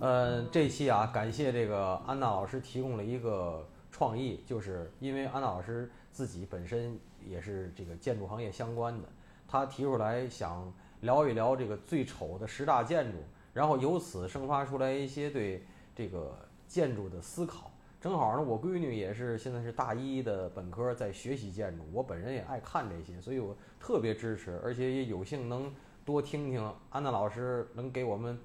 呃，这期啊，感谢这个安娜老师提供了一个创意，就是因为安娜老师自己本身也是这个建筑行业相关的，她提出来想聊一聊这个最丑的十大建筑，然后由此生发出来一些对这个建筑的思考。正好呢，我闺女也是现在是大一的本科，在学习建筑，我本人也爱看这些，所以我特别支持，而且也有幸能多听听安娜老师能给我们。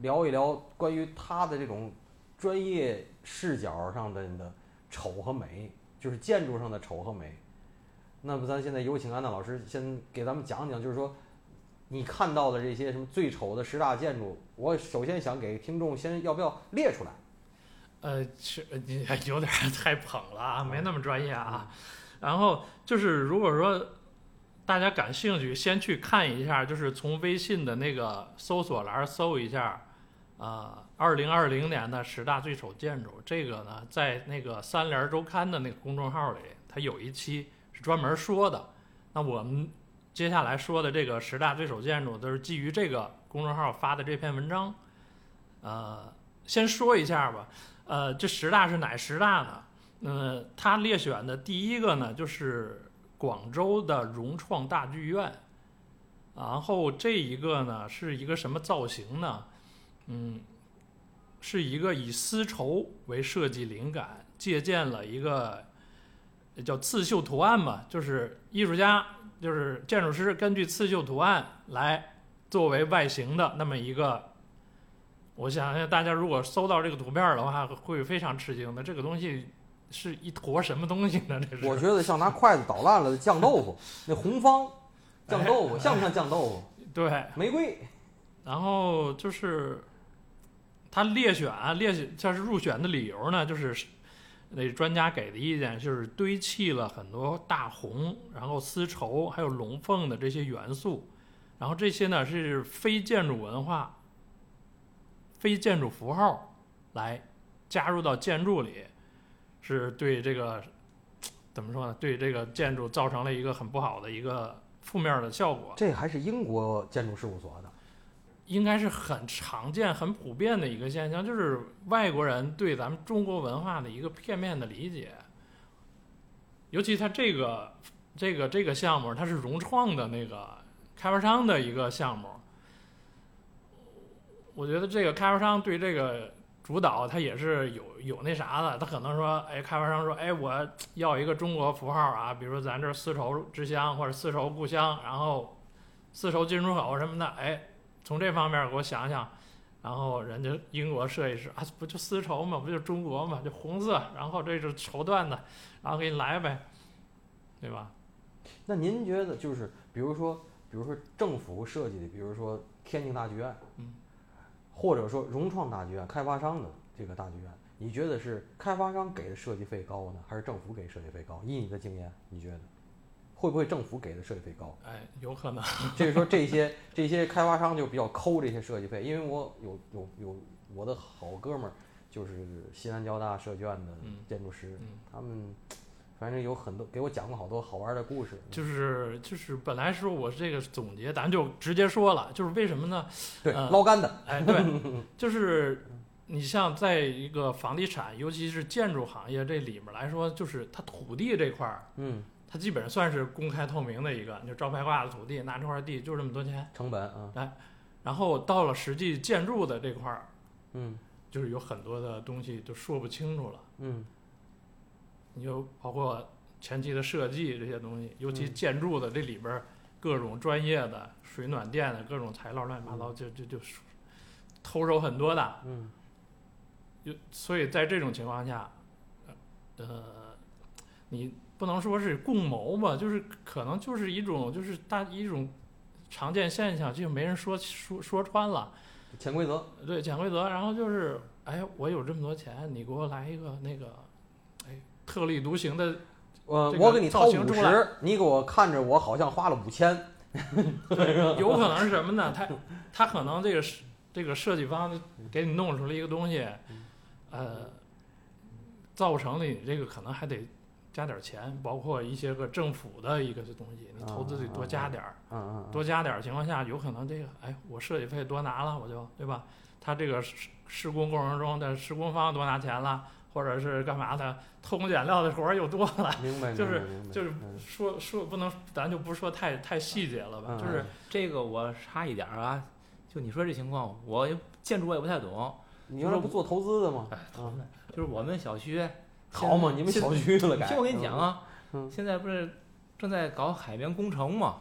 聊一聊关于他的这种专业视角上的的丑和美，就是建筑上的丑和美。那么咱现在有请安娜老师先给咱们讲讲，就是说你看到的这些什么最丑的十大建筑，我首先想给听众先要不要列出来？呃，是你有点太捧了啊，没那么专业啊。然后就是如果说大家感兴趣，先去看一下，就是从微信的那个搜索栏搜一下。啊，二零二零年的十大最丑建筑，这个呢，在那个三联周刊的那个公众号里，它有一期是专门说的。那我们接下来说的这个十大最丑建筑，都是基于这个公众号发的这篇文章。呃，先说一下吧。呃，这十大是哪十大呢？嗯，他列选的第一个呢，就是广州的融创大剧院。然后这一个呢，是一个什么造型呢？嗯，是一个以丝绸为设计灵感，借鉴了一个叫刺绣图案嘛，就是艺术家，就是建筑师根据刺绣图案来作为外形的那么一个。我想想大家如果搜到这个图片的话，会非常吃惊的。这个东西是一坨什么东西呢？这是？我觉得像拿筷子捣烂了的酱豆腐，那红方酱豆腐像不像酱豆腐？对，玫瑰。然后就是。他列选啊，列选他是入选的理由呢，就是那专家给的意见，就是堆砌了很多大红，然后丝绸还有龙凤的这些元素，然后这些呢是非建筑文化、非建筑符号来加入到建筑里，是对这个怎么说呢？对这个建筑造成了一个很不好的一个负面的效果。这还是英国建筑事务所的。应该是很常见、很普遍的一个现象，就是外国人对咱们中国文化的一个片面的理解。尤其他这个、这个、这个项目，它是融创的那个开发商的一个项目。我觉得这个开发商对这个主导，他也是有有那啥的。他可能说，哎，开发商说，哎，我要一个中国符号啊，比如说咱这丝绸之乡或者丝绸故乡，然后丝绸进出口什么的，哎。从这方面给我想想，然后人家英国设计师啊，不就丝绸嘛，不就中国嘛，就红色，然后这是绸缎的，然后给你来呗，对吧？那您觉得就是，比如说，比如说政府设计的，比如说天津大剧院，嗯，或者说融创大剧院，开发商的这个大剧院，你觉得是开发商给的设计费高呢，还是政府给设计费高？以你的经验，你觉得？会不会政府给的设计费高？哎，有可能。就是说，这些这些开发商就比较抠这些设计费，因为我有有有我的好哥们儿，就是西南交大设计院的建筑师，他们反正有很多给我讲过好多好玩的故事。就是就是本来说我这个总结，咱就直接说了，就是为什么呢？对，捞干的。哎，对，就是你像在一个房地产，尤其是建筑行业这里面来说，就是它土地这块儿，嗯。它基本上算是公开透明的一个，就招牌挂的土地，拿这块地就这么多钱，成本啊，哎，然后到了实际建筑的这块儿，嗯，就是有很多的东西就说不清楚了，嗯，你就包括前期的设计这些东西，尤其建筑的这里边各种专业的水暖电的各种材料乱七八糟，就就就偷手很多的，嗯，就所以在这种情况下，呃，你。不能说是共谋吧，就是可能就是一种就是大一种常见现象，就没人说说说穿了，潜规则。对，潜规则。然后就是，哎，我有这么多钱，你给我来一个那个，哎，特立独行的，呃，我给你掏五十，你给我看着我好像花了五千，有可能是什么呢？他他可能这个这个设计方给你弄出来一个东西，呃，造成了你这个可能还得。加点钱，包括一些个政府的一个东西，你投资得多加点儿，嗯嗯，多加点儿情况下，有可能这个，哎，我设计费多拿了，我就对吧？他这个施施工过程中的施工方多拿钱了，或者是干嘛的，偷工减料的活儿又多了。明白，就是就是嗯说说不能，咱就不说太太细节了吧，嗯就是这个我差一点儿啊，就你说这情况，我也建筑我也不太懂，你原来不做投资的吗？就是我们小区好嘛，你们小区。听我跟你讲啊，嗯现在不是正在搞海绵工程吗？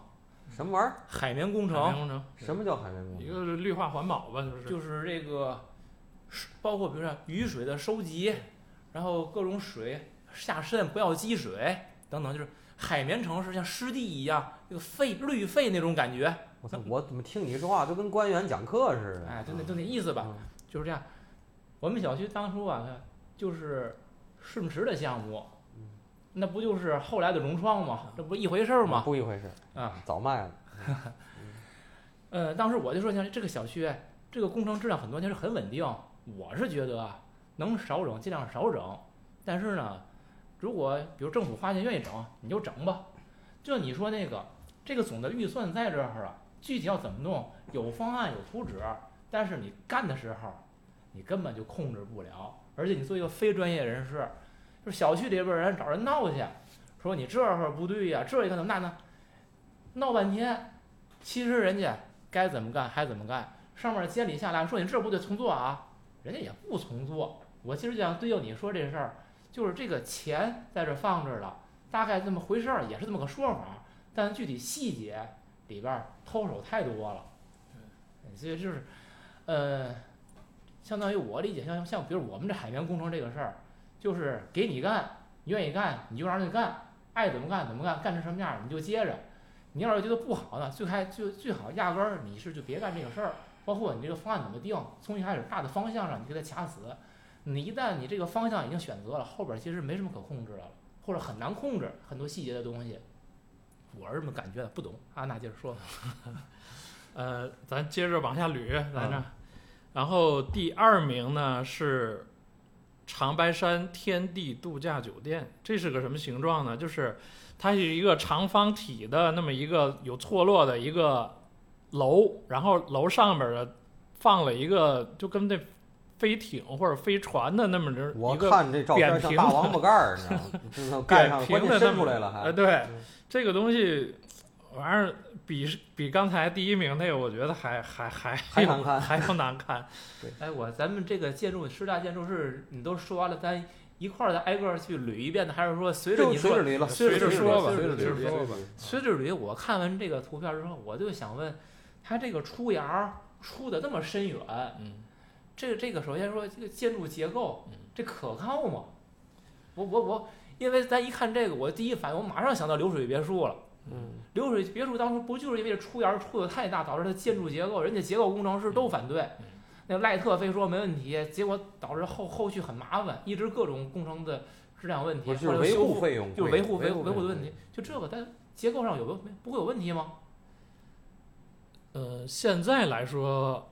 什么玩意儿？海绵工海绵程工程，什么叫海绵工程一？个是绿化环保吧，就是就是这个，包括比如说雨水的收集，然后各种水下渗不要积水等等，就是海绵城市像湿地一样，这个肺绿肺那种感觉，我操，我怎么听你说话就跟官员讲课似的？哎，就那就那意思吧，嗯就是这样。我们小区当初啊，就是顺驰的项目，那不就是后来的融创吗？这不一回事儿吗？不一回事儿啊，早卖了。呃，当时我就说，像这个小区，这个工程质量很多年是很稳定。我是觉得啊，能少整尽量少整。但是呢，如果比如政府花钱愿意整，你就整吧。就你说那个，这个总的预算在这儿啊，具体要怎么弄，有方案有图纸，但是你干的时候，你根本就控制不了。而且你做一个非专业人士，就小区里边人找人闹去，说你这会儿不对呀、这一看怎么那呢，闹半天，其实人家该怎么干还怎么干，上面监理下来说你这不对重做啊，人家也不重做。我其实就想对应你说这事儿，就是这个钱在这放着了，大概这么回事儿，也是这么个说法，但具体细节里边儿偷手太多了。所以就是，呃，相当于我理解，像像比如我们这海绵工程这个事儿，就是给你干，你愿意干你就让人家干，爱怎么干怎么干，干成什么样儿你就接着。你要是觉得不好呢，最开就最好压根儿你是就别干这个事儿，包括你这个方案怎么定，从一开始大的方向上你给它卡死，你一旦你这个方向已经选择了，后边其实没什么可控制的了，或者很难控制很多细节的东西。我是这么感觉的，不懂。安娜接着说。呃，咱接着往下捋，来着，嗯然后第二名呢是长白山天地度假酒店，这是个什么形状呢？就是它是一个长方体的那么一个有错落的一个楼，然后楼上边儿的放了一个就跟那飞艇或者飞船的那么着我一个看这照片像大王八盖儿，你知道吗？就是那盖上，关键扁平的那么伸出来了呃，还。对嗯，这个东西玩意儿比比刚才第一名那个，我觉得还还还还难看还要难看。哎，我咱们这个建筑十大建筑是你都说完了，咱一块儿再挨个儿去捋一遍呢，还是说随着就你说随着捋了，随着说吧随着捋，随着说吧随着捋？我看完这个图片之后，我就想问，它这个出檐儿出的那么深远，嗯，这个这个首先说这个建筑结构嗯，这可靠吗？我我我，因为咱一看这个，我第一反应我马上想到流水别墅了。嗯，流水别墅当初不就是因为这出檐儿出的太大，导致它建筑结构，人家结构工程师都反对嗯。那赖特非说没问题，结果导致后后续很麻烦，一直各种工程的质量问题，就是维或者修复护费用，就是维护维护护维护的问题。就这个在结构上有没有不会有问题吗？呃，现在来说，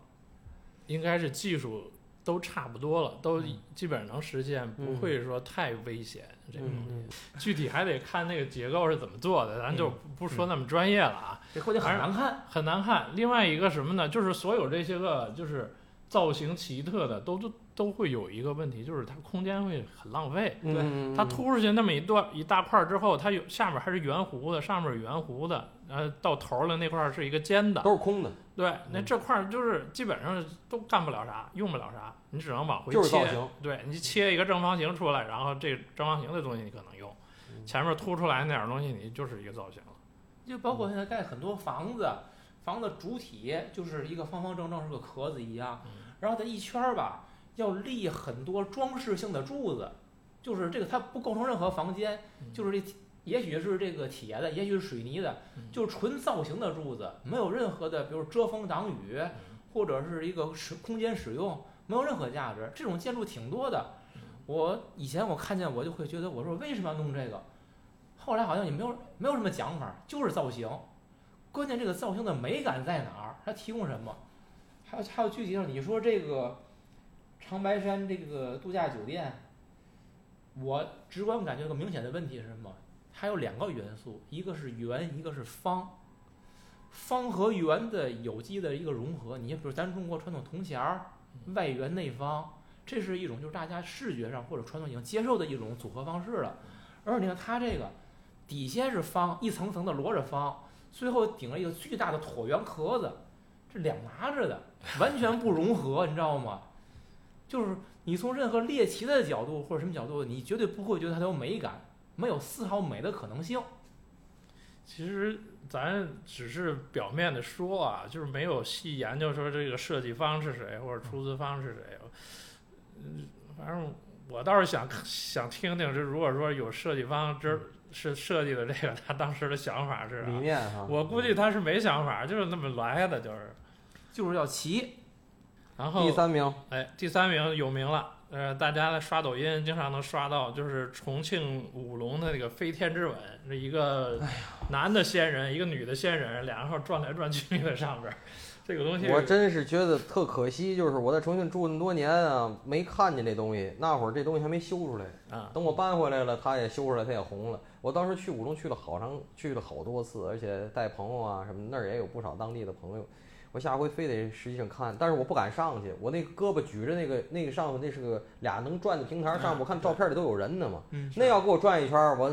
应该是技术都差不多了，都嗯基本上能实现，不会说太危险。这个东西嗯，具体还得看那个结构是怎么做的，咱就嗯不说那么专业了啊。很难看。很难看。另外一个什么呢？就是所有这些个就是造型奇特的，都都都会有一个问题，就是它空间会很浪费。嗯，它凸出去那么一段一大块儿之后，它有下面还是圆弧的，上面是圆弧的，呃，到头了那块儿是一个尖的。都是空的，对，那嗯这块儿就是基本上都干不了啥，用不了啥，你只能往回切。就是造型。对你切一个正方形出来，然后这正方形的东西你可能用，嗯前面凸出来那点东西你就是一个造型了。就包括现在盖很多房子，房子主体就是一个方方正正是个壳子一样，然后它一圈儿吧要立很多装饰性的柱子，就是这个它不构成任何房间，嗯就是这也许是这个铁的，也许是水泥的，嗯就是纯造型的柱子，没有任何的比如遮风挡雨，或者是一个使空间使用，没有任何价值。这种建筑挺多的，我以前我看见我就会觉得，我说为什么要弄这个？后来好像也没有没有什么讲法，就是造型。关键这个造型的美感在哪儿？它提供什么？还有还有具体上，你说这个长白山这个度假酒店，我直观感觉有个明显的问题是什么？它有两个元素，一个是圆，一个是方。方和圆的有机的一个融合，你比如咱中国传统铜钱儿，外圆内方，这是一种就是大家视觉上或者传统已经接受的一种组合方式了。而你看它这个底下是方，一层层的摞着方，最后顶了一个巨大的椭圆壳子，这两拿着的，完全不融合，你知道吗？就是你从任何猎奇的角度或者什么角度，你绝对不会觉得它有美感，没有丝毫美的可能性。其实咱只是表面的说啊，就是没有细研究说这个设计方是谁或者出资方是谁。嗯，反正我倒是想想听听，这如果说有设计方这是设计的这个，他当时的想法是理念哈。我估计他是没想法，就是那么来的，就是就是要骑。然后第三名，哎，第三名有名了。呃，大家刷抖音经常能刷到，就是重庆武隆的那个飞天之吻，是一个男的仙人，一个女的仙人，两个号转来转去在上边儿。这个东西我真是觉得特可惜，就是我在重庆住那么多年啊，没看见这东西。那会儿这东西还没修出来啊。等我搬回来了，它也修出来，它也红了。我当时去武隆去了好长，去了好多次，而且带朋友啊什么，那儿也有不少当地的朋友。我下回非得实际上看，但是我不敢上去。我那胳膊举着那个那个上头，那是个俩能转的平台上，我看照片里都有人呢嘛。嗯，那要给我转一圈，我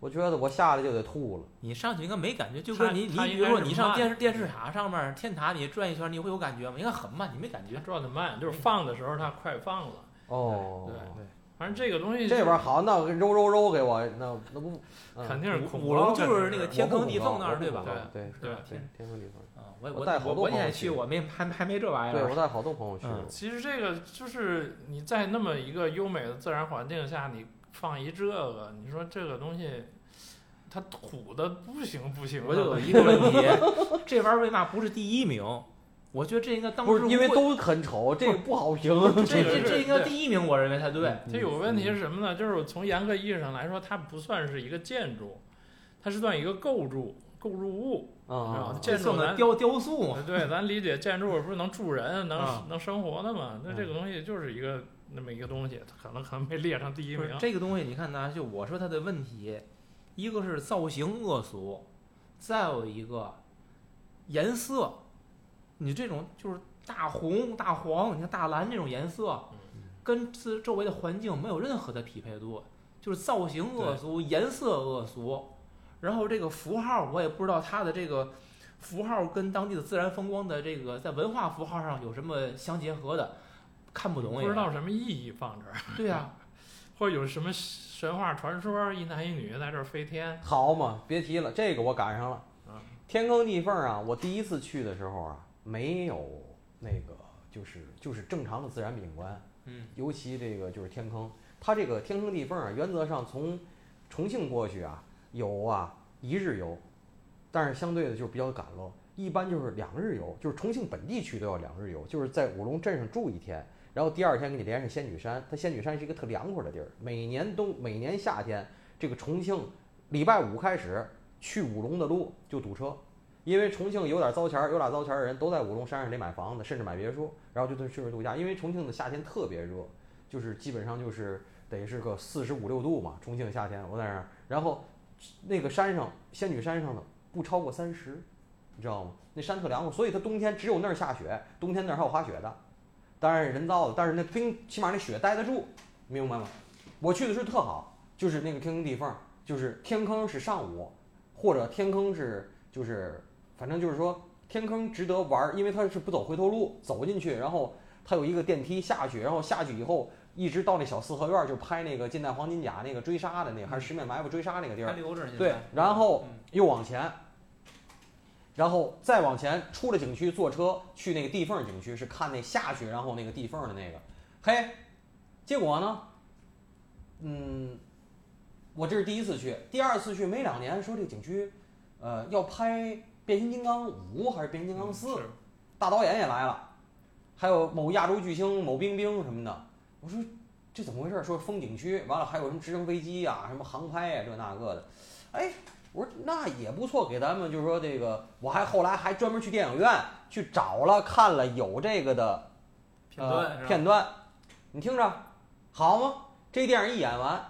我觉得我下来就得吐了。你上去应该没感觉，就跟你你比如说你上电视电视塔上面天塔，你转一圈，你会有感觉吗？应该很慢，你没感觉。转的慢，就是放的时候它快放了。哦，对对。反正这个东西这边好，那揉揉揉给我，那那不 肯定是武隆就是那个天坑地缝那儿对吧？对对天天坑地缝。啊，我我带好多朋友去，我没还还没这玩意儿。对我带好多朋友去。其实这个就是你在那么一个优美的自然环境下，你放一这个，你说这个东西它土的不行不行。我就有一个问题，这玩意儿为嘛不是第一名？我觉得这应该当时不是因为都很丑，这个不好评。这这这应该第一名，我认为才对。它有个问题是什么呢？就是从严格意义上来说，它不算是一个建筑，它是算一个构筑构筑物啊。建筑咱雕雕塑嘛。对，咱理解建筑不是能住人、能能生活的嘛？那这个东西就是一个那么一个东西，它可能可能没列上第一名。这个东西你看呢，就我说它的问题，一个是造型恶俗，再有一个颜色。你这种就是大红大黄，你看大蓝这种颜色，跟自周围的环境没有任何的匹配度，就是造型恶俗，颜色恶俗，然后这个符号我也不知道它的这个符号跟当地的自然风光的这个在文化符号上有什么相结合的，看不懂也，不知道什么意义放这儿。对呀，或者有什么神话传说，一男一女在这儿飞天。好嘛，别提了，这个我赶上了。天坑地缝啊，我第一次去的时候啊。没有那个，就是就是正常的自然景观，嗯，尤其这个就是天坑，它这个天坑地缝啊，原则上从重庆过去啊，有啊一日游，但是相对的就是比较赶喽，一般就是两日游，就是重庆本地区都要两日游，就是在五龙镇上住一天，然后第二天给你连上仙女山，它仙女山是一个特凉快的地儿，每年冬每年夏天，这个重庆礼拜五开始去武隆的路就堵车。因为重庆有点糟钱儿，有俩糟钱儿的人都在武隆山上得买房子，甚至买别墅，然后就去那度假。因为重庆的夏天特别热，就是基本上就是得是个四十五六度嘛。重庆夏天我在那儿，然后那个山上仙女山上呢不超过三十，你知道吗？那山特凉快，所以它冬天只有那儿下雪，冬天那儿还有滑雪的，当然是人造的，但是那冰起码那雪待得住，明白吗？我去的时候特好，就是那个天坑地缝，就是天坑是上午，或者天坑是就是。反正就是说，天坑值得玩，因为它是不走回头路，走进去，然后它有一个电梯下去，然后下去以后一直到那小四合院，就拍那个《近代黄金甲》那个追杀的那个，还是十面埋伏追杀那个地儿。对，然后又往前，然后再往前出了景区，坐车去那个地缝景区，是看那下去，然后那个地缝的那个。嘿，结果呢，嗯，我这是第一次去，第二次去没两年，说这个景区，呃，要拍。变形金刚五还是变形金刚四？大导演也来了，还有某亚洲巨星某冰冰什么的。我说这怎么回事？说风景区，完了还有什么直升飞机呀，什么航拍呀，这那个的。哎，我说那也不错，给咱们就是说这个，我还后来还专门去电影院去找了看了有这个的片段片段。你听着，好吗？这电影一演完，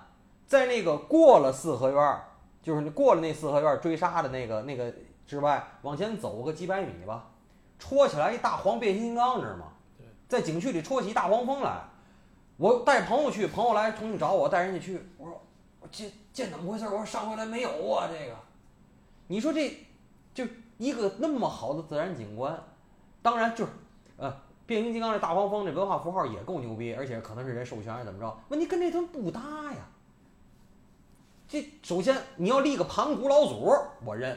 在那个过了四合院儿，就是你过了那四合院儿追杀的那个那个之外，往前走个几百米吧，戳起来一大黄变形金刚，知道吗对？在景区里戳起一大黄蜂来。我带朋友去，朋友来重庆找我，带人家去，我说我这这怎么回事？我上回来没有啊，这个。你说这就一个那么好的自然景观，当然就是呃，变形金刚这大黄蜂这文化符号也够牛逼，而且可能是人授权还是怎么着？问题跟这东西不搭呀。这首先你要立个盘古老祖，我认；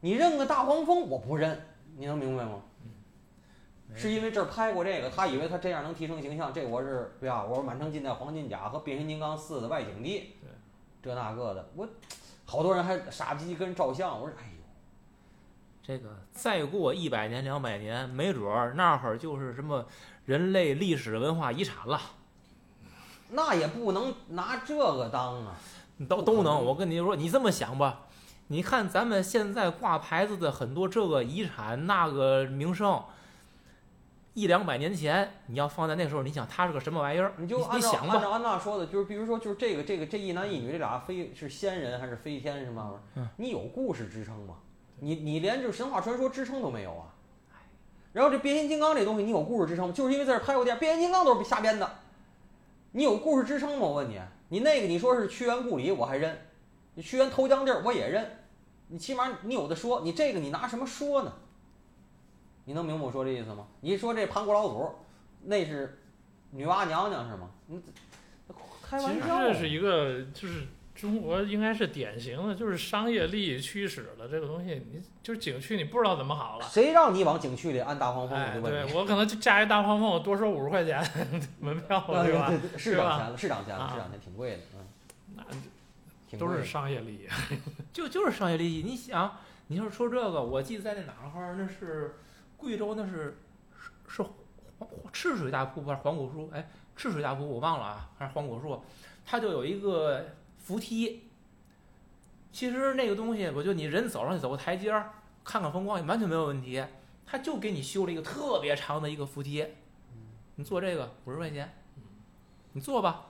你认个大黄蜂，我不认。你能明白吗？是因为这儿拍过这个，他以为他这样能提升形象，这我是对吧？我是满城尽带黄金甲和变形金刚四的外景地，对，这那个的，我好多人还傻逼跟人照相，我说哎呦，这个再过一百年两百年，没准儿那会儿就是什么人类历史文化遗产了，那也不能拿这个当啊。都都能。我跟你说，你这么想吧，你看咱们现在挂牌子的很多这个遗产那个名胜，一两百年前你要放在那时候，你想它是个什么玩意儿？你就你按照按想吧，照安娜说的，就是比如说，就是这个这个这一男一女这俩飞是仙人还是飞天什么玩意儿？嗯你有故事支撑吗？你你连这神话传说支撑都没有啊！然后这变形金刚这东西，你有故事支撑吗？就是因为在这儿拍过电影，变形金刚都是瞎编的，你有故事支撑吗？我问你，你那个你说是屈原故里，我还认；你屈原投江地儿，我也认。你起码你有的说，你这个你拿什么说呢？你能明白我说这意思吗？你说这盘古老祖，那是女娲娘娘是吗？你开其实玩笑。这是一个就是中国应该是典型的，就是商业利益驱使的这个东西，你就是景区你不知道怎么好了。谁让你往景区里安大黄蜂？对我可能就加一大黄蜂，我多收五十块钱门票，啊对吧？对对是是涨钱了，是涨钱了，啊是涨钱，挺贵的，嗯，那都是商业利益。就就是商业利益。你想，你要说这个，我记得在那哪儿，那是贵州，那是是是赤水大瀑布还是黄果树？哎，赤水大瀑布我忘了啊，还是黄果树？它就有一个扶梯。其实那个东西，我觉得你人走上去走个台阶儿，看看风光也完全没有问题。他就给你修了一个特别长的一个扶梯，你坐这个五十块钱，你坐吧，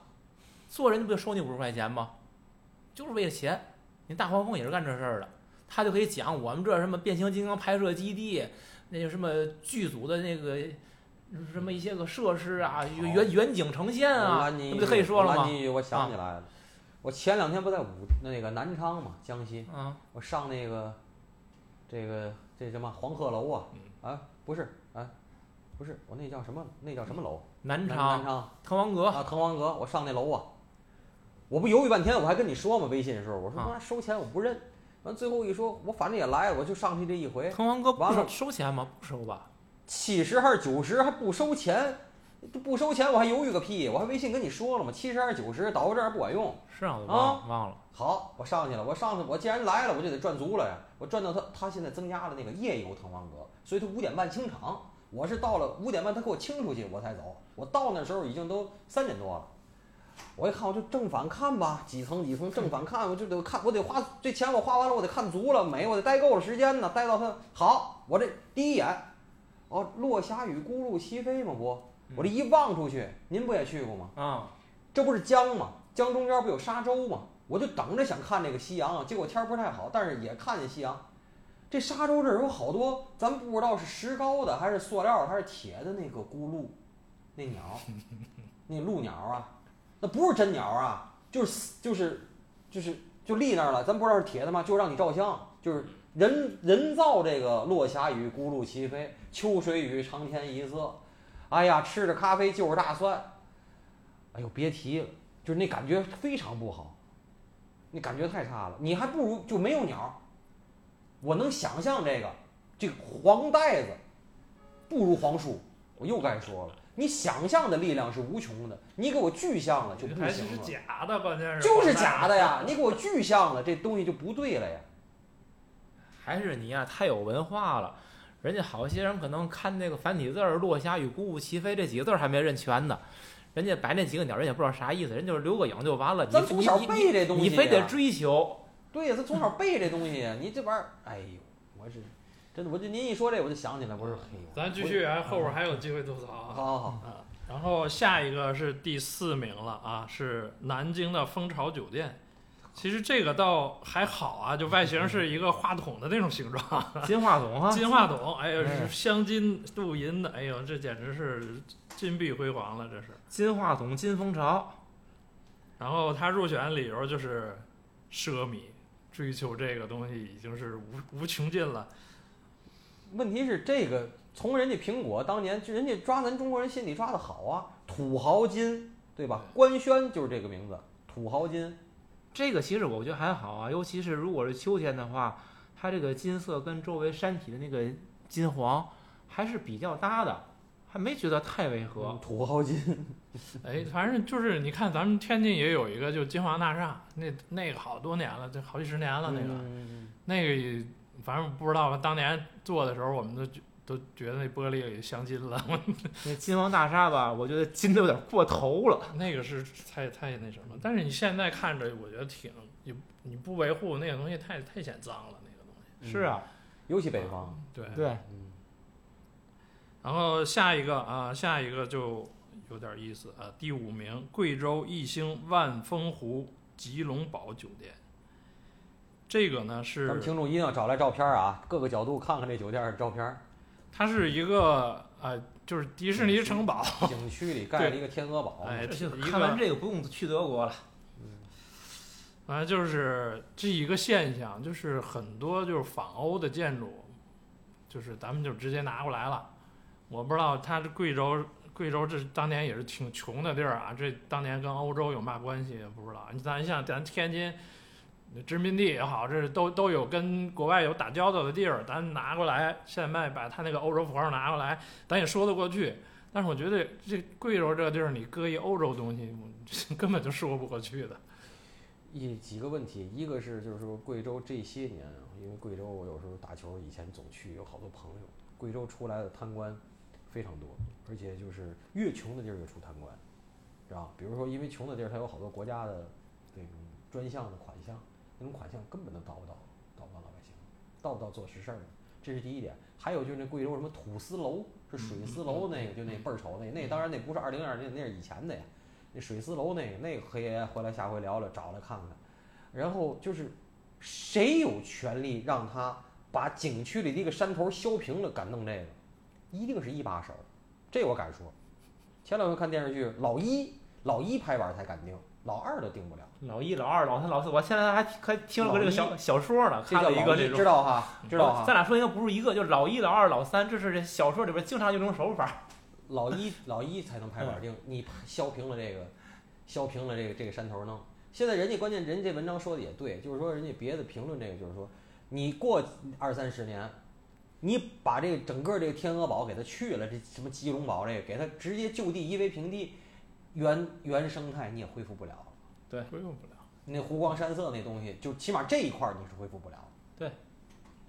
坐人家不就收你五十块钱吗？就是为了钱。你大黄蜂也是干这事儿的，他就可以讲我们这什么变形金刚拍摄基地，那叫什么剧组的那个什么一些个设施啊，远远景呈现啊，那不就可以说了吗？你，我想起来了，我前两天不在武那个南昌嘛，江西，啊，我上那个这个这什么黄鹤楼啊，啊，不是，啊，不是，我那叫什么？那叫什么楼？南南昌南昌滕王阁，啊，滕王阁，我上那楼啊，我不犹豫半天，我还跟你说嘛，微信的时候，我说啊妈收钱我不认，完最后一说，我反正也来了，我就上去这一回，滕王阁不完了收收钱吗？不收吧？七十还是九十还不收钱，不收钱我还犹豫个屁，我还微信跟你说了吗，七十还是九十，导到这儿不管用。是啊，我忘了忘了。好，我上去了，我上去，我既然来了，我就得赚足了呀。我赚到他，他现在增加了那个夜游滕王阁，所以他五点半清场。我是到了五点半，他给我清出去，我才走。我到那时候已经都三点多了。我一看，我就正反看吧，几层几层正反看，我就得看，我得花这钱我花完了，我得看足了，美，我得待够了时间呢，待到它好。我这第一眼，哦，落霞与孤鹜齐飞嘛不？我这一望出去，您不也去过吗？啊，这不是江吗？江中间不有沙洲吗？我就等着想看这个夕阳，结果天儿不太好，但是也看见夕阳。这沙洲这儿有好多，咱不知道是石膏的还是塑料的还是铁的那个咕噜，那鸟，那鹭鸟啊，那不是真鸟啊，就是就是就是就立那儿了，咱不知道是铁的吗？就让你照相，就是人人造这个落霞与孤鹭齐飞，秋水与长天一色。哎呀，吃着咖啡就是大蒜，哎呦别提了，就是那感觉非常不好，那感觉太差了。你还不如就没有鸟，我能想象这个这个黄袋子不如黄树，我又该说了，你想象的力量是无穷的，你给我具象了就不还是行了。假的，关键是就是假的呀！你给我具象了，这东西就不对了呀。还是你呀、太有文化了。人家好些人可能看那个繁体字儿“落霞与孤鹜齐飞”这几个字儿还没认全呢，人家摆那几个鸟，人也不知道啥意思，人就是留个影就完了。你咱从小你你背这东西呀你非得追求，对呀，他从小背这东西呀，你这玩意儿，哎呦，我是真的，我就您一说这，我就想起来，我说嘿，咱继续啊，后边还有机会吐槽啊。好好好，啊，然后下一个是第四名了啊，是南京的蜂巢酒店。其实这个倒还好啊，就外形是一个话筒的那种形状，金话筒哈，金话筒，哎呦，哎是镶金镀银的，哎呦，这简直是金碧辉煌了，这是。金话筒金蜂巢，然后他入选理由就是奢靡，追求这个东西已经是无无穷尽了。问题是这个从人家苹果当年就人家抓咱中国人心里抓的好啊，土豪金，对吧？官宣就是这个名字，土豪金。这个其实我觉得还好啊，尤其是如果是秋天的话，它这个金色跟周围山体的那个金黄还是比较搭的，还没觉得太违和。嗯土豪金，哎，反正就是你看，咱们天津也有一个，就金华大厦，那那个好多年了，这好几十年了，那个、嗯那个也，反正不知道，当年做的时候，我们都觉都觉得那玻璃里镶金了，那金王大厦吧，我觉得金的有点过头了。那个是太太那什么。但是你现在看着，我觉得挺你你不维护那个东西太太显脏了，那个东西。是啊，尤其北方，对。对，嗯，然后下一个啊，下一个就有点意思啊，第五名，贵州一星万丰湖吉隆堡酒店。这个呢是咱们是听众一定要找来照片啊，各个角度看看这酒店的照片。它是一个呃，就是迪士尼城堡，景区里盖了一个天鹅堡，哎，看完这个不用去德国了。反正就是这一个现象，就是很多就是仿欧的建筑，就是咱们就直接拿过来了。我不知道它这贵州，贵州这当年也是挺穷的地儿啊，这当年跟欧洲有嘛关系也不知道。你咱像咱天津殖民地也好，这都都有跟国外有打交道的地儿，咱拿过来，现在把他那个欧洲符号拿过来，咱也说得过去。但是我觉得这贵州这地儿，你搁一欧洲东西，根本就说不过去的。一几个问题，一个是就是说贵州这些年，因为贵州我有时候打球以前总去，有好多朋友，贵州出来的贪官非常多，而且就是越穷的地儿越出贪官，是吧？比如说因为穷的地儿，它有好多国家的这种专项的款项，那种款项根本都到不到，到不到老百姓，到不到做实事儿的，这是第一点。还有就是那贵州什么土司楼，是水司楼那个，就那倍儿丑那，那当然那不是二零二，那那是以前的呀。那水司楼那个那个黑爷回来下回聊聊，找来看看。然后就是谁有权利让他把景区里的一个山头削平了，敢弄这个，一定是一把手，这我敢说。前两回看电视剧，老一老一拍板才敢定，老二都定不了。老一、老二、老三、老四，我现在还还听了个这个小小说呢，这看叫一，了一个这种知。道哈？知道哈？咱俩说应该不是一个，就是老一、老二、老三，这是这小说里边经常有这种手法。老一老一才能拍板定，你削平了这个，削平了这个这个山头弄。现在人家关键人家文章说的也对，就是说人家别的评论这个就是说，你过二三十年，你把这个整个这个天鹅堡给它去了，这什么吉隆堡这个给它直接就地夷为平地，原原生态你也恢复不了。恢复不了。那湖光山色那东西，就起码这一块儿你是恢复不了。对，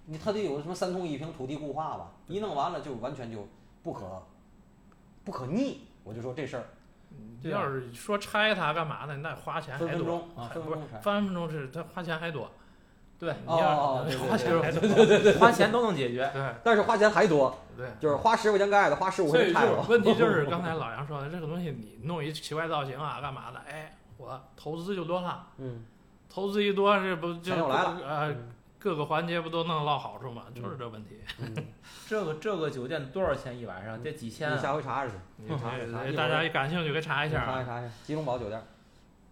你它得有什么三通一平土地固化吧？一弄完了就完全就不可不可逆。我就说这事儿对啊要是说拆它干嘛呢？那花钱分分还多，钟啊，不是分分钟拆。分分钟是它花钱还多。对，你要花钱还多，花钱都能解决。对 但是花钱还多，对。就是花十块钱盖的，花十五块钱拆了。问题就是 刚才老杨说的，这个东西你弄一奇怪造型啊，干嘛的？哎，我投资就多了，嗯，投资一多，这不就又来了呃，嗯各个环节不都能捞好处吗？就是这问题。嗯这个这个酒店多少钱一晚上？得几千你啊？下回查查去，你查查大家一感兴趣可以查一下啊。查一查去。吉隆堡酒店，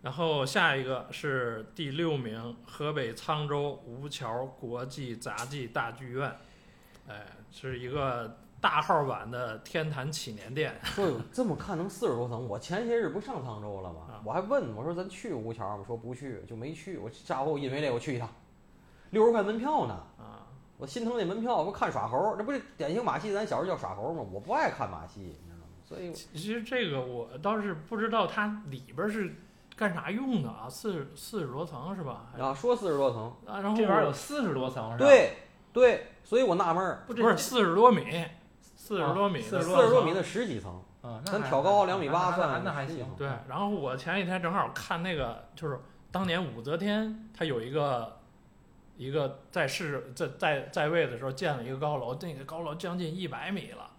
然后下一个是第六名，河北沧州吴桥国际杂技大剧院，哎，是一个大号版的天坛祈年殿。说有这么看能四十多层。我前些日不上沧州了吗啊？我还问我说咱去吴桥吗？说不去，就没去。我下回我因为这我去一趟，六十块门票呢。啊，我心疼那门票，我看耍猴，这不是典型马戏，咱小时候叫耍猴吗？我不爱看马戏，你知道吗？所以其实这个我倒是不知道它里边是干啥用的啊，四十四十多层是吧？啊，说四十多层，啊，然后这玩意儿有四十多层是吧？，对对，所以我纳闷儿，不不是四十多米，四十多米四十多米的十几层，啊，那还咱挑高两米八算那那还行。对，然后我前几天正好看那个，就是当年武则天她有一个一个在世在在在位的时候建了一个高楼，那个高楼将近一百米了。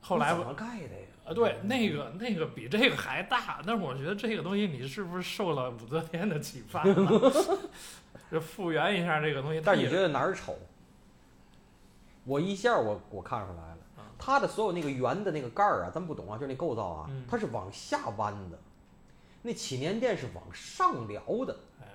后来你怎么盖的呀？呃啊，对，那个那个比这个还大，但是我觉得这个东西你是不是受了武则天的启发了？就复原一下这个东西。但是你觉得哪儿丑？我一下我我看出来它的所有那个圆的那个盖儿啊，咱不懂啊，就是那构造啊嗯，它是往下弯的，那祈年殿是往上撩的。哎，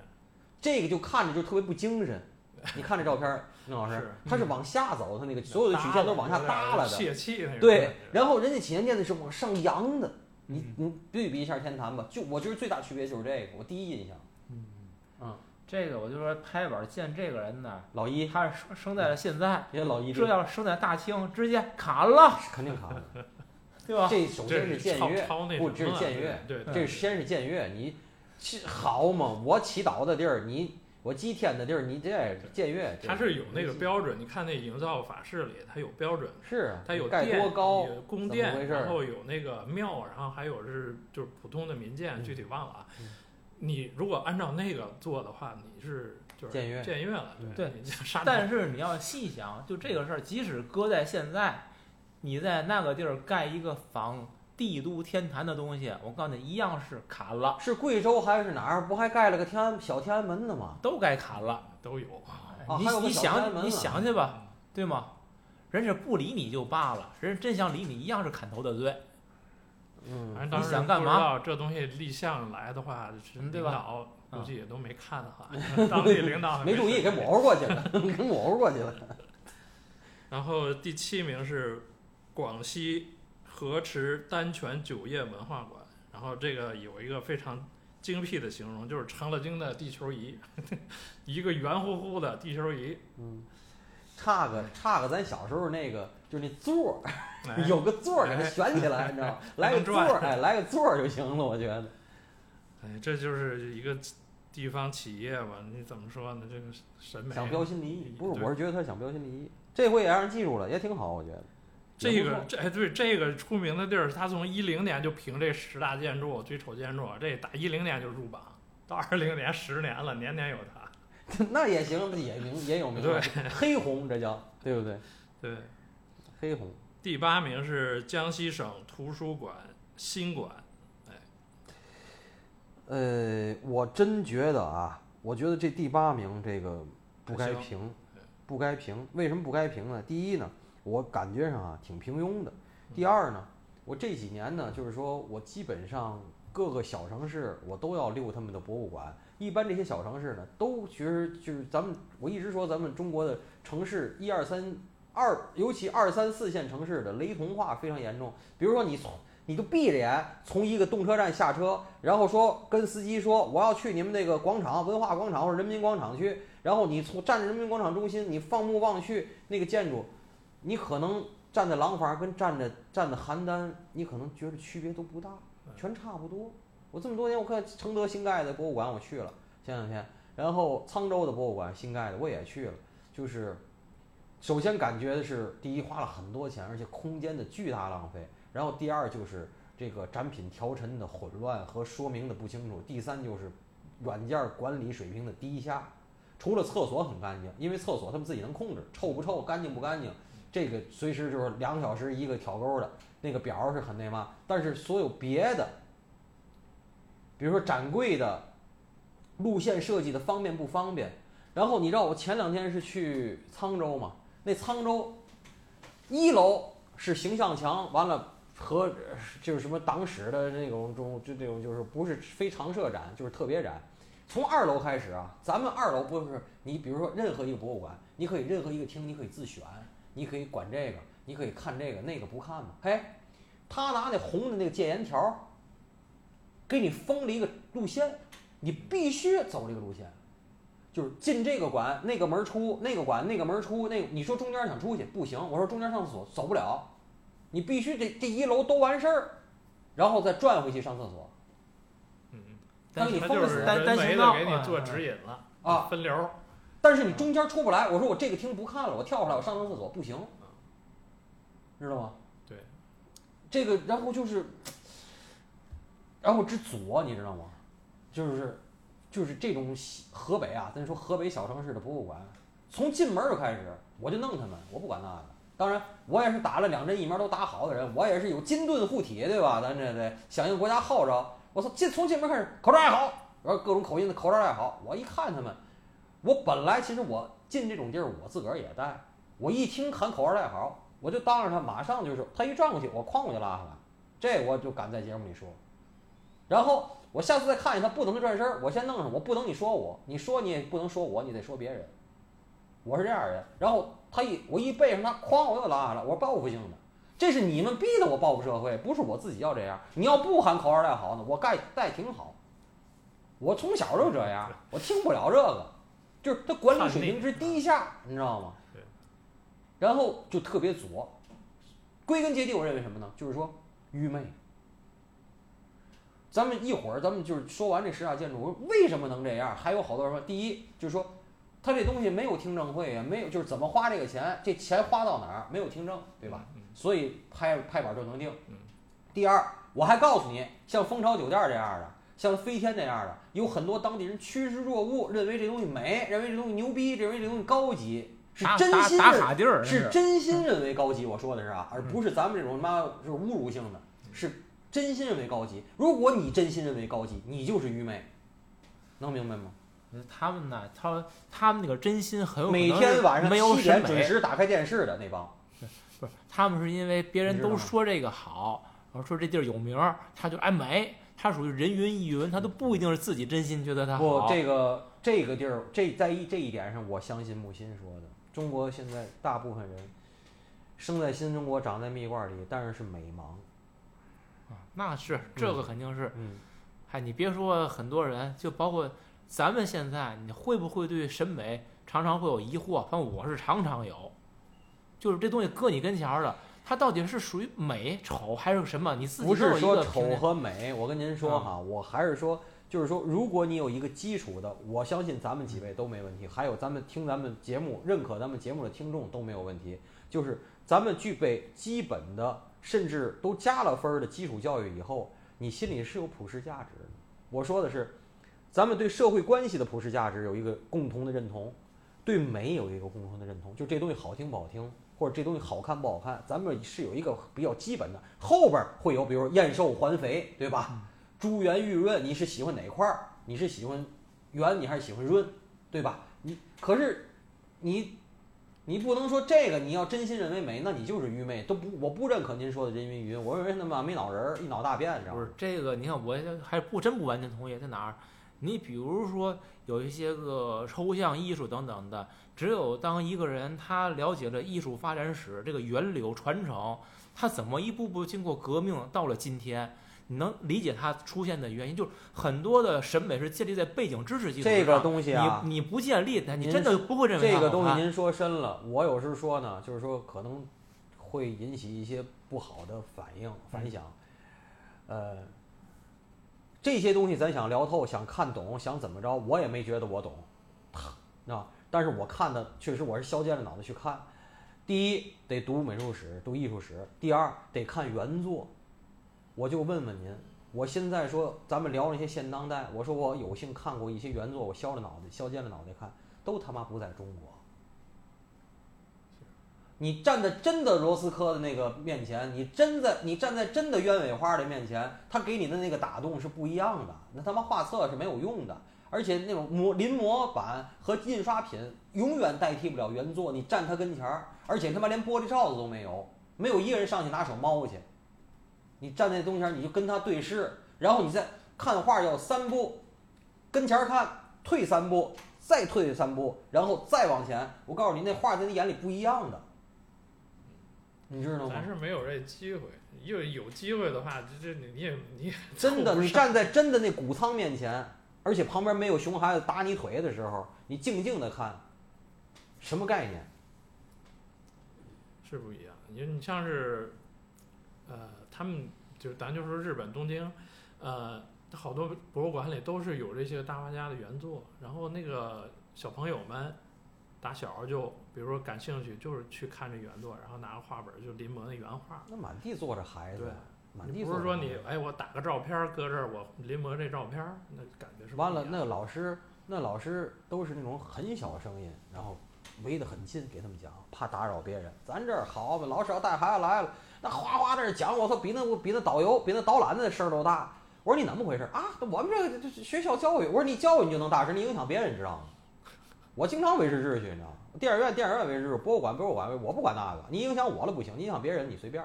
这个就看着就特别不精神。你看这照片儿，宁老师是，它是往下走，它那个所有的曲线都往下耷拉的，泄气那。对，然后人家祈年殿的是往上扬的，你嗯。你对比一下天坛吧，就我觉得最大区别就是这个，我第一印象，这个我就说拍板见这个人呢，老一，他是生生在了现在，人家老一这要生在大清，直接砍了，肯定砍了。对吧？这首先是僭越，不，这是么僭越，对对这先是僭越。你是好嘛？我祈祷的地儿，你我祭天的地儿，你这僭越。它是有那个标准，你看那营造法式里，它有标准，是啊它有盖殿多高，有宫殿然后有那个庙，然后还有是就是普通的民间，嗯具体忘了啊嗯。你如果按照那个做的话，你是就是僭越僭越了，嗯对 杀但是你要细想，就这个事儿，即使搁在现在，你在那个地儿盖一个仿帝都天坛的东西，我告诉你，一样是砍了，是贵州还是哪儿？不还盖了个天安小天安门的吗？都该砍了。都有。你你想你想去吧，对吗？人家不理你就罢了，人家真想理你，一样是砍头的罪。嗯。反正当时想干嘛不知道这东西立项来的话，领导嗯。估计也都没看哈，当地领导没注意，给模糊过去了，给模糊过去了。然后第七名是广西河池丹泉酒业文化馆，然后这个有一个非常精辟的形容，就是成了精的地球仪，一个圆乎乎的地球仪，嗯，差个差个咱小时候那个，就是那座儿，哎有个座儿给它悬起来，你知道吗？来个座儿，哎，来个座儿就行了，我觉得。哎，这就是一个地方企业吧？你怎么说呢？这个审美想标新立异，不是，我是觉得他想标新立异，这回也让人记住了，也挺好，我觉得。这个这哎对这个出名的地儿，他从一零年就评这十大建筑最丑建筑，这打一零年就入榜，到二零年十年了，年年有它。那也行，也名也有名对，黑红这叫对不对？对，黑红，第八名是江西省图书馆新馆，哎呃，我真觉得啊，我觉得这第八名这个不该评，不该评。为什么不该评呢？第一呢，我感觉上啊挺平庸的。第二呢，我这几年呢，就是说我基本上各个小城市我都要溜他们的博物馆。一般这些小城市呢，都其实就是咱们我一直说咱们中国的城市一二三二，尤其二三四线城市的雷同化非常严重。比如说你从你就闭着眼从一个动车站下车，然后说跟司机说我要去你们那个广场文化广场或者人民广场去，然后你从站在人民广场中心，你放目望去那个建筑，你可能站在廊坊跟站在站在邯郸，你可能觉得区别都不大，全差不多。我这么多年，我看承德新盖的博物馆我去了前两天，然后沧州的博物馆新盖的我也去了，就是首先感觉的是第一花了很多钱，而且空间的巨大浪费。然后第二就是这个展品调陈的混乱和说明的不清楚，第三就是软件管理水平的低下。除了厕所很干净，因为厕所他们自己能控制，臭不臭、干净不干净，这个随时就是两小时一个挑钩的，那个表是很那嘛。但是所有别的，比如说展柜的路线设计的方便不方便？然后你知道我前两天是去沧州嘛？那沧州一楼是形象墙，完了和就是什么党史的那种中，就这种就是不是非常设展，就是特别展。从二楼开始啊，咱们二楼不是你比如说任何一个博物馆，你可以任何一个厅你可以自选，你可以管这个，你可以看这个，那个不看嘛。嘿，他拿那红的那个戒严条，给你封了一个路线，你必须走这个路线。就是进这个馆，那个门出，那个馆那个门出，那个你说中间想出去不行，我说中间上厕所走不了，你必须这这一楼都完事儿，然后再转回去上厕所嗯，那你它就是封的死单单行道给你做啊指引了啊。分流。但是你中间出不来，我说我这个厅不看了，我跳出来我上趟厕所不行，知道吗？对，这个然后就是，然后之左你知道吗？就是就是这种西河北啊，咱说河北小城市的博物馆，从进门就开始，我就弄他们，我不管那个，当然，我也是打了两针疫苗都打好的人，我也是有金盾护体，对吧？咱这得响应国家号召。我操，进从进门开始口罩戴好，然后各种口音的口罩戴好。我一看他们，我本来其实我进这种地儿我自个儿也戴，我一听喊口罩戴好，我就当着他马上就是他一转过去，我哐我就拉下来，这我就敢在节目里说。然后我下次再看见他不能转身儿，我先弄上，我不能你说我，你说你也不能说我，你得说别人。我是这样的人。然后他一我一背上他，哐我又拉下来，我是报复性的。这是你们逼的我报复社会，不是我自己要这样。你要不喊口罩戴好呢，我盖带挺好。我从小就这样，我听不了这个，就是他管理水平之低下，你知道吗？对。然后就特别左，归根结底，我认为什么呢？就是说愚昧。咱们一会儿，咱们就是说完这十大建筑，为什么能这样？还有好多人说，第一就是说，他这东西没有听证会呀，没有就是怎么花这个钱，这钱花到哪儿没有听证，对吧？嗯所以拍拍板就能定嗯。第二，我还告诉你，像蜂巢酒店这样的，像飞天那样的，有很多当地人趋之若鹜，认为这东西美，认为这东西牛逼，认为这东西高级，是真心认打地儿那是真心认为高级。我说的是啊，而不是咱们这种他妈是侮辱性的，嗯是真心认为高级。如果你真心认为高级，你就是愚昧，能明白吗？他们呢，他他们那个真心很有可能每天晚上七点准，时打开电视的那帮，不是他们是因为别人都说这个好，然后说这地儿有名儿，他就爱美，他属于人云亦云，他都不一定是自己真心觉得他不，这个这个地儿，这在一这一点上，我相信木心说的。中国现在大部分人生在新中国，长在蜜罐里，但是是美盲。啊那是这个肯定是，嗯，嗨，你别说很多人，就包括咱们现在，你会不会对审美常常会有疑惑？反正我是常常有，就是这东西搁你跟前儿了，它到底是属于美、丑还是什么？你自己不是说丑和美，我跟您说哈，我还是说，就是说，如果你有一个基础的，我相信咱们几位都没问题，还有咱们听咱们节目、认可咱们节目的听众都没有问题。就是咱们具备基本的，甚至都加了分儿的基础教育以后，你心里是有普世价值的。我说的是，咱们对社会关系的普世价值有一个共同的认同，对美有一个共同的认同，就这东西好听不好听，或者这东西好看不好看，咱们是有一个比较基本的，后边儿会有，比如燕瘦环肥，对吧？珠圆玉润，你是喜欢哪块儿？你是喜欢圆，你还是喜欢润，对吧？你可是你你不能说这个你要真心认为美，那你就是愚昧，都不我不认可您说的人云云，我认为他妈没脑仁，一脑大便，知道吗不是？这个，你看我还不真不完全同意，在哪儿？你比如说有一些个抽象艺术等等的，只有当一个人他了解了艺术发展史这个源流传承，他怎么一步步经过革命到了今天，你能理解它出现的原因，就是很多的审美是建立在背景知识基础上这个上。东西啊，你你不建立它，你真的不会认为它这个东西您说深了，我有时说呢，就是说可能会引起一些不好的反应反响，呃，这些东西咱想聊透、想看懂、想怎么着，我也没觉得我懂，啊，但是我看的确实我是削尖了脑袋去看。第一得读美术史、读艺术史，第二得看原作。我就问问您，我现在说咱们聊那些现当代，我说我有幸看过一些原作，我削着脑袋、削尖了脑袋看，都他妈不在中国。你站在真的罗斯科的那个面前，你真在你站在真的鸢尾花的面前，他给你的那个打动是不一样的。那他妈画册是没有用的，而且那种模临摹版和印刷品永远代替不了原作。你站他跟前儿，而且他妈连玻璃罩子都没有，没有一个人上去拿手猫去。你站在东前儿，你就跟他对视，然后你再看画要三步，跟前看，退三步，再退三步，然后再往前。我告诉你，那画在你眼里不一样的，你知道吗咱？是没有这机会，有有机会的话，这这你你也你 也真的，你站在真的那谷仓面前，而且旁边没有熊孩子打你腿的时候，你静静的看，什么概念？是不一样。你你像是，呃，他们就是咱就说日本东京，呃，好多博物馆里都是有这些大画家的原作，然后那个小朋友们打小就比如说感兴趣，就是去看这原作，然后拿个画本儿就临摹那原画。那满地坐着孩子对，满地你不是说你哎，我打个照片儿搁这儿，我临摹这照片儿，那感觉是完了，那老师，那老师都是那种很小的声音，然后围得很近，给他们讲，怕打扰别人。咱这儿好嘛，老师要带孩子来了，那哗哗在那讲，我说，比那比那导游比那导览的事儿都大。我说你怎么回事啊？我们这个这学校教育，我说你教育你就能大事，你影响别人，你知道吗？我经常维持秩序，你知道吗？电影院电影院维持秩序，博物馆博物馆，我不管那个，你影响我了不行，你影响别人你随便。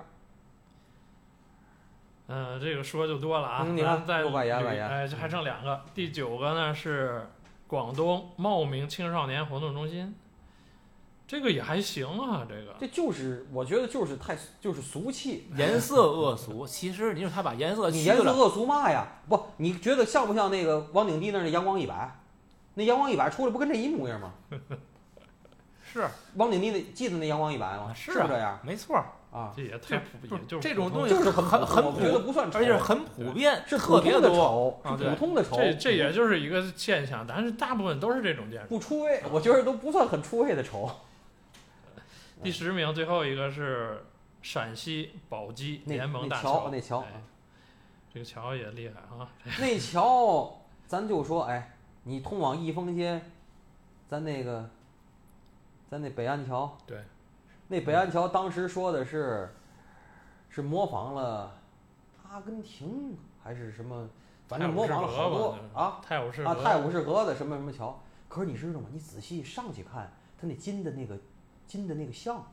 嗯，这个说就多了啊，嗯你看再又外延捋外延哎，这还剩两个，第九个呢是广东茂名青少年活动中心，这个也还行啊，这个这就是我觉得就是太就是俗气。颜色恶俗，其实你说他把颜色你颜色恶俗嘛呀？不，你觉得像不像那个王景帝那儿那阳光一百？那阳光一百出来不跟这一模样吗？是王景帝那记得那阳光一百吗？啊是啊是这样没错儿，啊？这也太普不也就是这种东西就是很很我觉得普，不算丑，而且很普遍，是普通的特别多。丑，啊是普通的丑。这这也就是一个现象，但是大部分都是这种建筑。不出位，我觉得都不算很出位的丑。第十名，最后一个是陕西宝鸡那联盟大那桥那桥哎这个桥也厉害啊！那桥，咱就说，哎，你通往益丰街，咱那个，咱那北安桥，对，那北安桥当时说的是，是模仿了阿根廷还是什么，反正模仿了好多啊泰晤士啊，泰晤士河的什么什么桥。可是你知道吗？你仔细上去看，它那金的那个金的那个像，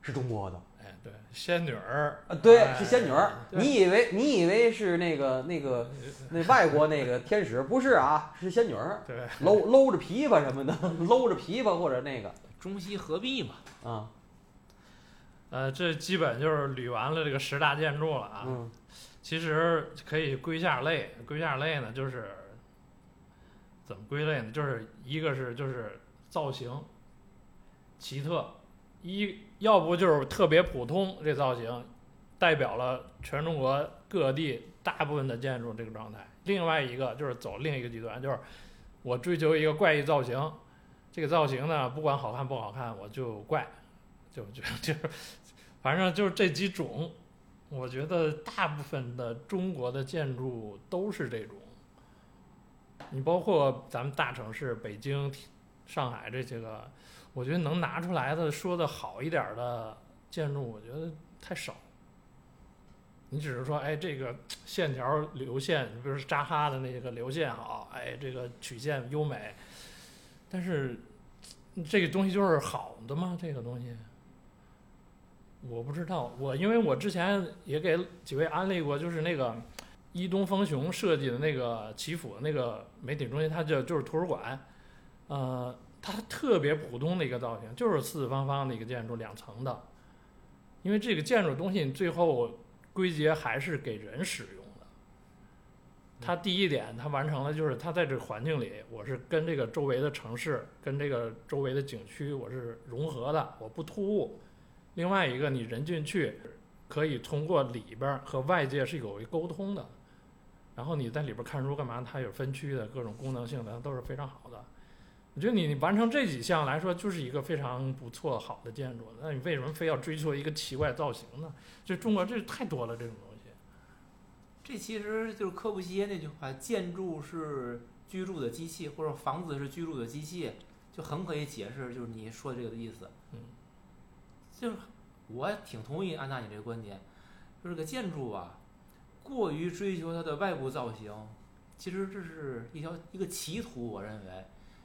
是中国的。哎，对，仙女儿啊，对，哎是仙女儿。你以为你以为是那个那个那外国那个天使？不是啊，是仙女儿，对，搂搂着琵琶什么的，搂着琵琶或者那个中西合璧嘛，啊，呃，这基本就是捋完了这个十大建筑了啊。嗯其实可以归下类，归下类呢，就是怎么归类呢？就是一个是就是造型奇特，一要不就是特别普通，这造型代表了全中国各地大部分的建筑这个状态；另外一个就是走另一个极端，就是我追求一个怪异造型，这个造型呢不管好看不好看，我就怪，就就就是反正就是这几种。我觉得大部分的中国的建筑都是这种，你包括咱们大城市北京、上海这些个，我觉得能拿出来的说的好一点的建筑，我觉得太少。你只是说，哎，这个线条流线，比如扎哈的那个流线好，哎，这个曲线优美，但是这个东西就是好的吗？这个东西？我不知道，我因为我之前也给几位安利过，就是那个伊东丰雄设计的那个祈福那个媒体中心，它就就是图书馆，呃，它特别普通的一个造型，就是四四方方的一个建筑，两层的。因为这个建筑东西最后归结还是给人使用的。它第一点，它完成了就是它在这个环境里，我是跟这个周围的城市、跟这个周围的景区我是融合的，我不突兀。另外一个，你人进去可以通过里边儿和外界是有一沟通的，然后你在里边儿看书干嘛？它有分区的各种功能性的都是非常好的。我觉得你你完成这几项来说，就是一个非常不错好的建筑。那你为什么非要追求一个奇怪造型呢？就中国这太多了这种东西。这其实就是柯布西耶那句话：“建筑是居住的机器，或者房子是居住的机器”，就很可以解释就是你说的这个的意思。嗯，就是我挺同意安娜你这个观点，就是个建筑啊，过于追求它的外部造型，其实这是一条一个歧途。我认为，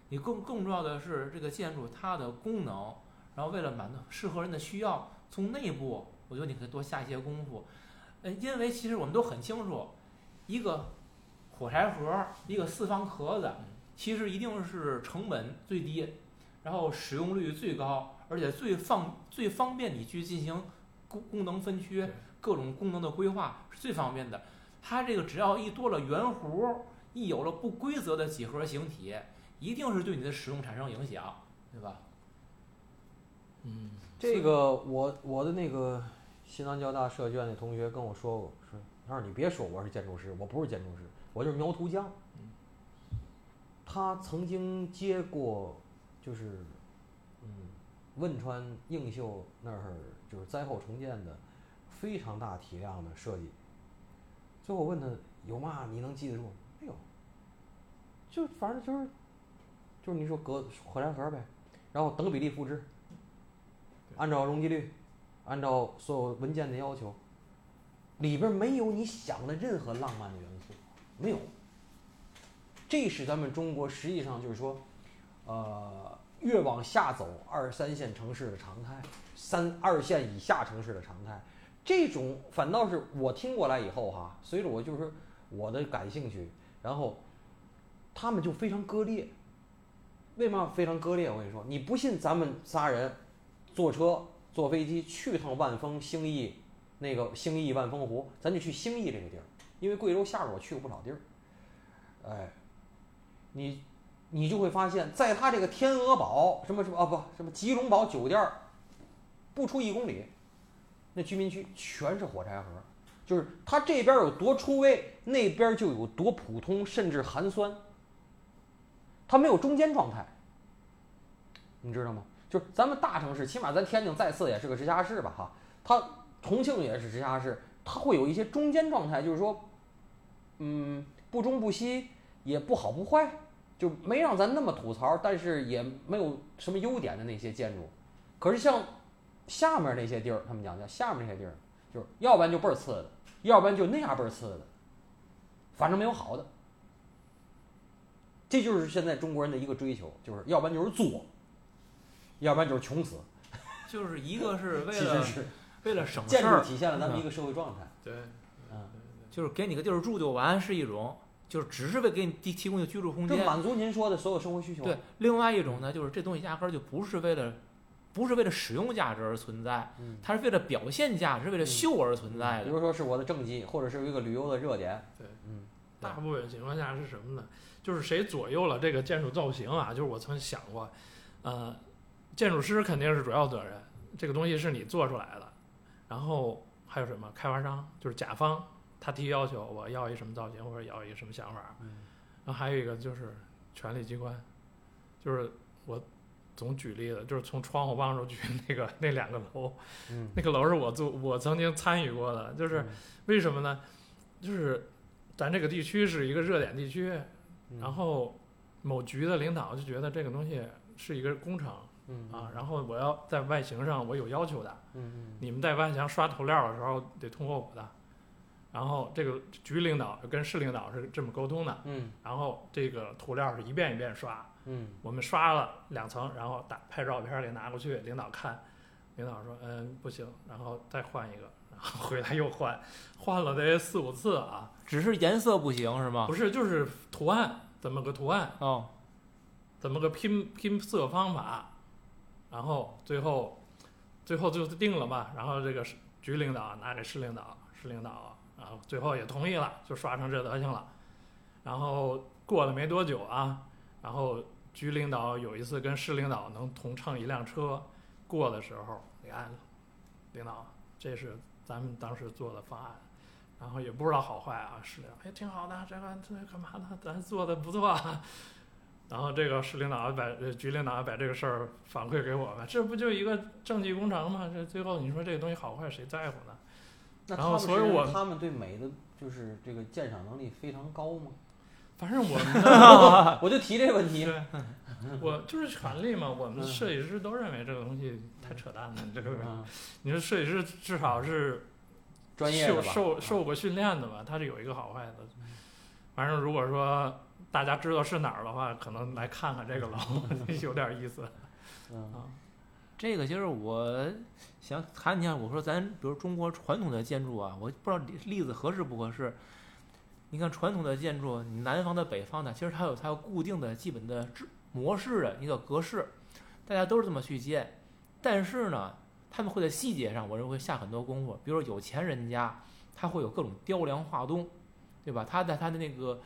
你更更重要的是这个建筑它的功能，然后为了满足适合人的需要，从内部我觉得你可以多下一些功夫。呃，因为其实我们都很清楚，一个火柴盒，一个四方壳子，其实一定是成本最低，然后使用率最高，而且最方最方便你去进行功功能分区、各种功能的规划是最方便的。它这个只要一多了圆弧，一有了不规则的几何形体，一定是对你的使用产生影响，对吧？嗯，这个我我的那个西南交大设计院的同学跟我说过，说他说你别说我是建筑师，我不是建筑师，我就是描图匠。他曾经接过，就是嗯，汶川映秀那儿就是灾后重建的非常大体量的设计。最后我问他有嘛你能记得住？没有，就反正就是就是你说隔火柴盒呗，然后等比例复制，按照容积率，按照所有文件的要求，里边没有你想的任何浪漫的元素，没有。这是咱们中国实际上就是说，呃，越往下走，二三线城市的常态，三二线以下城市的常态。这种反倒是我听过来以后哈，随着我就是我的感兴趣，然后他们就非常割裂。为嘛非常割裂？我跟你说，你不信，咱们仨人坐车、坐飞机去趟万丰、兴义，那个兴义万丰湖，咱就去兴义这个地儿，因为贵州下边我去过不少地儿。哎，你你就会发现，在它这个天鹅堡什么什么啊不什么吉隆堡酒店儿，不出一公里，那居民区全是火柴盒，就是它这边有多出位，那边就有多普通，甚至寒酸。它没有中间状态，你知道吗？就是咱们大城市，起码咱天津再次也是个直辖市吧，哈，它重庆也是直辖市，它会有一些中间状态，就是说，嗯，不中不西，也不好不坏，就没让咱那么吐槽，但是也没有什么优点的那些建筑。可是像下面那些地儿，他们讲叫下面那些地儿，就是要不然就倍儿次的，要不然就那样倍儿次的，反正没有好的。这就是现在中国人的一个追求，就是要不然就是作，要不然就是穷死。就是一个是 为其实了是为了省事建筑儿，体现了咱们一个社会状态。对，嗯，就是给你个地儿住就完是一种，就是只是为给你提提供一个居住空间。这满足您说的所有生活需求。对，另外一种呢，就是这东西压根儿就不是为了，不是为了使用价值而存在，嗯，它是为了表现价值、为了秀而存在的。比如说是我的政绩，或者是一个旅游的热点。对，嗯，大部分情况下是什么呢？就是谁左右了这个建筑造型啊？就是我曾想过，呃，建筑师肯定是主要责任，这个东西是你做出来的。然后还有什么？开发商就是甲方，他提要求，我要一什么造型，或者要一什么想法。嗯然后还有一个就是权力机关，就是我总举例子，就是从窗户望出去那个那两个楼，嗯，那个楼是我做我曾经参与过的，就是为什么呢？就是咱这个地区是一个热点地区，嗯，然后某局的领导就觉得这个东西是一个工程嗯。啊，然后我要在外形上我有要求的，嗯嗯。你们在外墙刷涂料的时候得通过我的，然后这个局领导跟市领导是这么沟通的，嗯。然后这个涂料是一遍一遍刷，嗯。我们刷了两层，然后打拍照片儿给拿过去，领导看，领导说嗯不行，然后再换一个，然后回来又换，换了得四五次啊，只是颜色不行是吗不？是就是图案怎么个图案，哦，怎么个拼拼色方法，然后最后最后就定了嘛，然后这个是局领导拿给市领导，市领导然后最后也同意了，就刷成这德行了。然后过了没多久啊，然后局领导有一次跟市领导能同乘一辆车过的时候，你看，领导这是咱们当时做的方案。然后也不知道好坏啊，市领导哎挺好的，这个这干嘛呢？咱做的不错啊。然后这个市领导把呃局领导把这个事儿反馈给我们，这不就一个政绩工程吗？这最后你说这个东西好坏谁在乎呢？然后所以我他们对美的就是这个鉴赏能力非常高吗？反正我们 我就提这个问题。对，我就是权利嘛。我们嗯设计师都认为这个东西太扯淡了。这个嗯，你说设计师至少是专业？受受啊受过训练的吧？他是有一个好坏的。反正如果说大家知道是哪儿的话，可能来看看这个楼，有点意思。嗯啊这个其实我想谈一下，我说咱比如中国传统的建筑啊，我不知道例例子合适不合适。你看传统的建筑，你南方的、北方的，其实它有它有固定的基本的制模式的一个格式，大家都是这么去建。但是呢，他们会在细节上，我认为下很多功夫。比如说有钱人家，他会有各种雕梁画栋，对吧？他在他的那个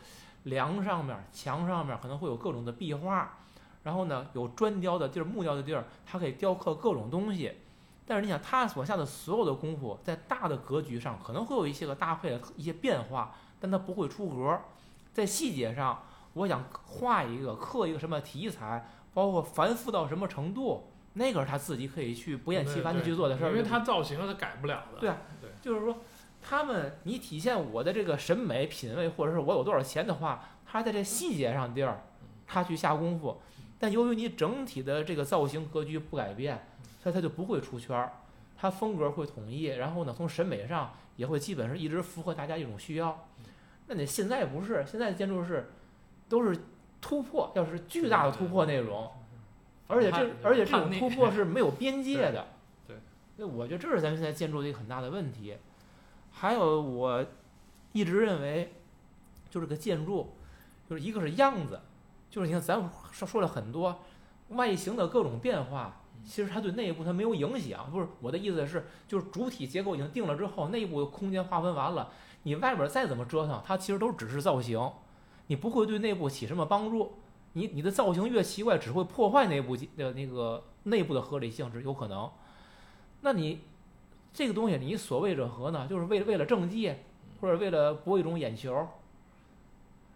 梁上面、墙上面可能会有各种的壁画，然后呢，有砖雕的地儿、木雕的地儿，它可以雕刻各种东西。但是你想，他所下的所有的功夫，在大的格局上可能会有一些个搭配的一些变化，但它不会出格。在细节上，我想画一个、刻一个什么题材，包括繁复到什么程度，那个是他自己可以去不厌其烦的去做的事儿。因为他造型是改不了的。对啊对，就是说，他们你体现我的这个审美品味，或者是我有多少钱的话，他在这细节上地儿，他去下功夫。但由于你整体的这个造型格局不改变，所以他就不会出圈儿，他风格会统一，然后呢，从审美上也会基本是一直符合大家一种需要。那你现在不是，现在的建筑是都是突破，要是巨大的突破那种，而且这而且这种突破 是没有边界的。对对那我觉得这是咱们现在建筑的一个很大的问题。还有我一直认为，就这个建筑，就是一个是样子，就是你看咱说说了很多外形的各种变化，其实它对内部它没有影响。不是我的意思是，就是主体结构已经定了之后，内部空间划分完了，你外边再怎么折腾，它其实都只是造型，你不会对内部起什么帮助。你你的造型越奇怪，只会破坏内部的那个内部的合理性，是有可能。那你这个东西，你所谓者何呢？就是为了为了政绩，或者为了博一种眼球。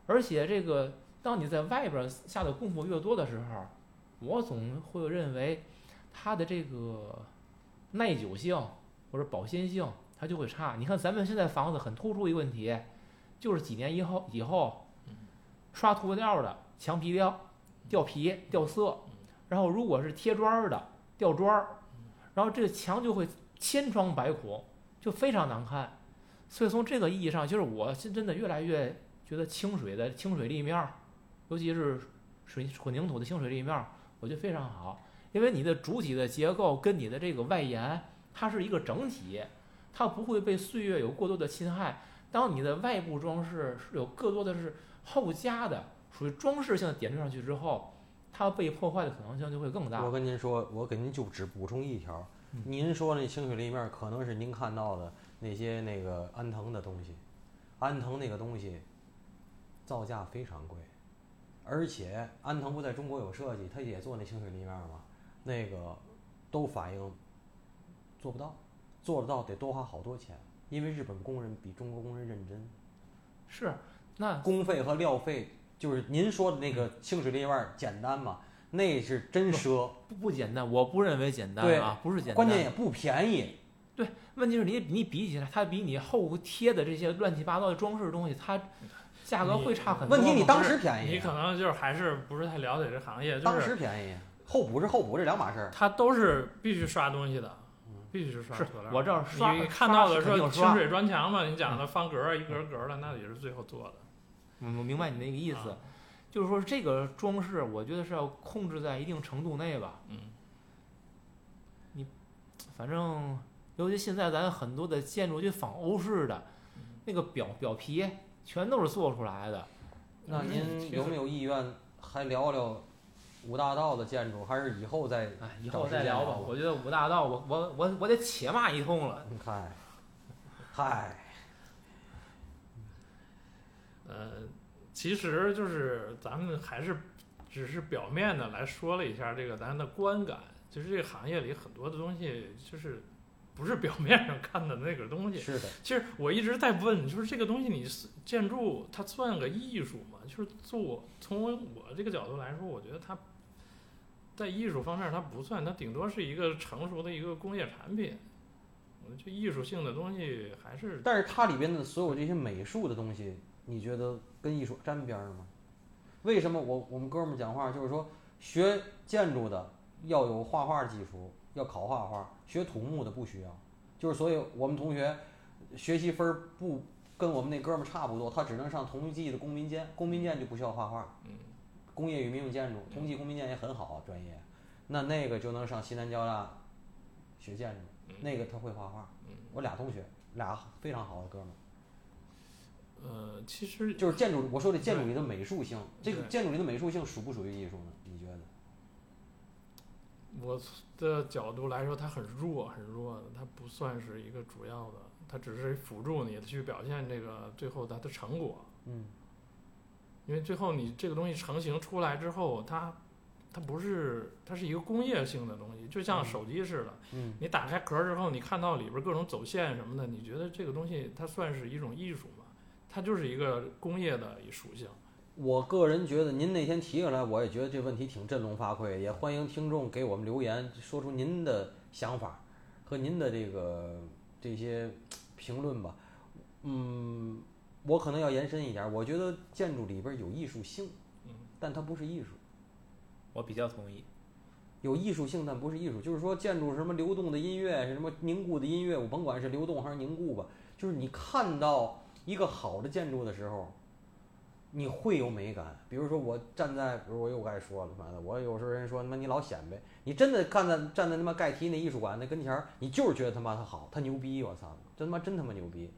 而且这个，当你在外边下的功夫越多的时候，我总会认为它的这个耐久性或者保鲜性它就会差。你看咱们现在房子很突出一个问题，就是几年以后以后刷涂料的墙皮掉掉皮掉色，然后如果是贴砖的掉砖，然后这个墙就会千疮百孔，就非常难看。所以从这个意义上，就是我是真的越来越觉得清水的清水立面，尤其是水混凝土的清水立面，我觉得非常好，因为你的主体的结构跟你的这个外延，它是一个整体，它不会被岁月有过多的侵害。当你的外部装饰是有更多的是后加的，属于装饰性的点缀上去之后，它被破坏的可能性就会更大。我。跟您说，我给您就只补充一条嗯，您说那清水立面可能是您看到的那些那个安藤的东西，安藤那个东西造价非常贵，而且安藤不在中国有设计，他也做那清水立面儿嘛，那个都反映做不到，做得到得多花好多钱，因为日本工人比中国工人认真，是，那工费和料费就是您说的那个清水立面儿简单吗，那是真奢。不不简单，我不认为简单对啊，不是简单。关键也不便宜。对问题是你你比起来，它比你后贴的这些乱七八糟的装饰东西，它价格会差很多吗。问题你当时便宜你可能就是还是不是太了解这行业，就当是时便宜，后补是后补，这两码事儿。它都是必须刷东西的，必须是刷是塑料。我这儿刷你看到的刷是肯定刷说清水砖墙嘛，你讲的方格一格格的，那也是最后做的。嗯，我明白你那个意思，啊就是说这个装饰，我觉得是要控制在一定程度内吧。嗯，你反正，尤其现在咱很多的建筑就仿欧式的，嗯那个表表皮全都是做出来的。那嗯您有没有意愿还聊聊五大道的建筑，还是以后再？哎，以后找时再聊吧。间聊吧我觉得五大道，我我我我得且骂一通了。嗨，嗨，呃，其实就是咱们还是只是表面的来说了一下这个咱的观感，就是这个行业里很多的东西就是不是表面上看的那个东西。是的，其实我一直在问，就是这个东西你是建筑它算个艺术吗？就是做从我这个角度来说，我觉得它在艺术方面它不算，它顶多是一个成熟的一个工业产品。我觉得艺术性的东西还是但是它里边的所有这些美术的东西，你觉得跟艺术沾边儿吗？为什么我我们哥们儿讲话就是说，学建筑的要有画画基础，要考画画；学土木的不需要。就是所以我们同学学习分儿不跟我们那哥们儿差不多，他只能上同济的公民建，公民建就不需要画画。嗯工业与民用建筑，同济公民建也很好专业，那那个就能上西南交大学建筑，嗯那个他会画画。嗯我俩同学，俩非常好的哥们儿。呃，其实就是建筑，我说的建筑里的美术性，这个建筑里的美术性属不属于艺术呢？你觉得？我的角度来说，它很弱，很弱的，它不算是一个主要的，它只是辅助你去表现这个最后它的成果。嗯，因为最后你这个东西成型出来之后，它它不是它是一个工业性的东西，就像嗯手机似的，嗯，你打开壳儿之后，你看到里边各种走线什么的，你觉得这个东西它算是一种艺术吗？它就是一个工业的一属性。我个人觉得您那天提出来，我也觉得这问题挺振聋发聩，也欢迎听众给我们留言，说出您的想法和您的这个这些评论吧。嗯，我可能要延伸一点，我觉得建筑里边有艺术性，嗯，但它不是艺术。我比较同意。有艺术性，但不是艺术。就是说，建筑什么流动的音乐，是什么凝固的音乐，我甭管是流动还是凝固吧。就是你看到一个好的建筑的时候，你会有美感。比如说，我站在，比如我又该说了，妈的，我有时候人说他妈你老显摆，你真的看在站在他妈盖提那艺术馆那跟前儿，你就是觉得他妈他好，他牛逼，我操，真他妈真他妈牛逼。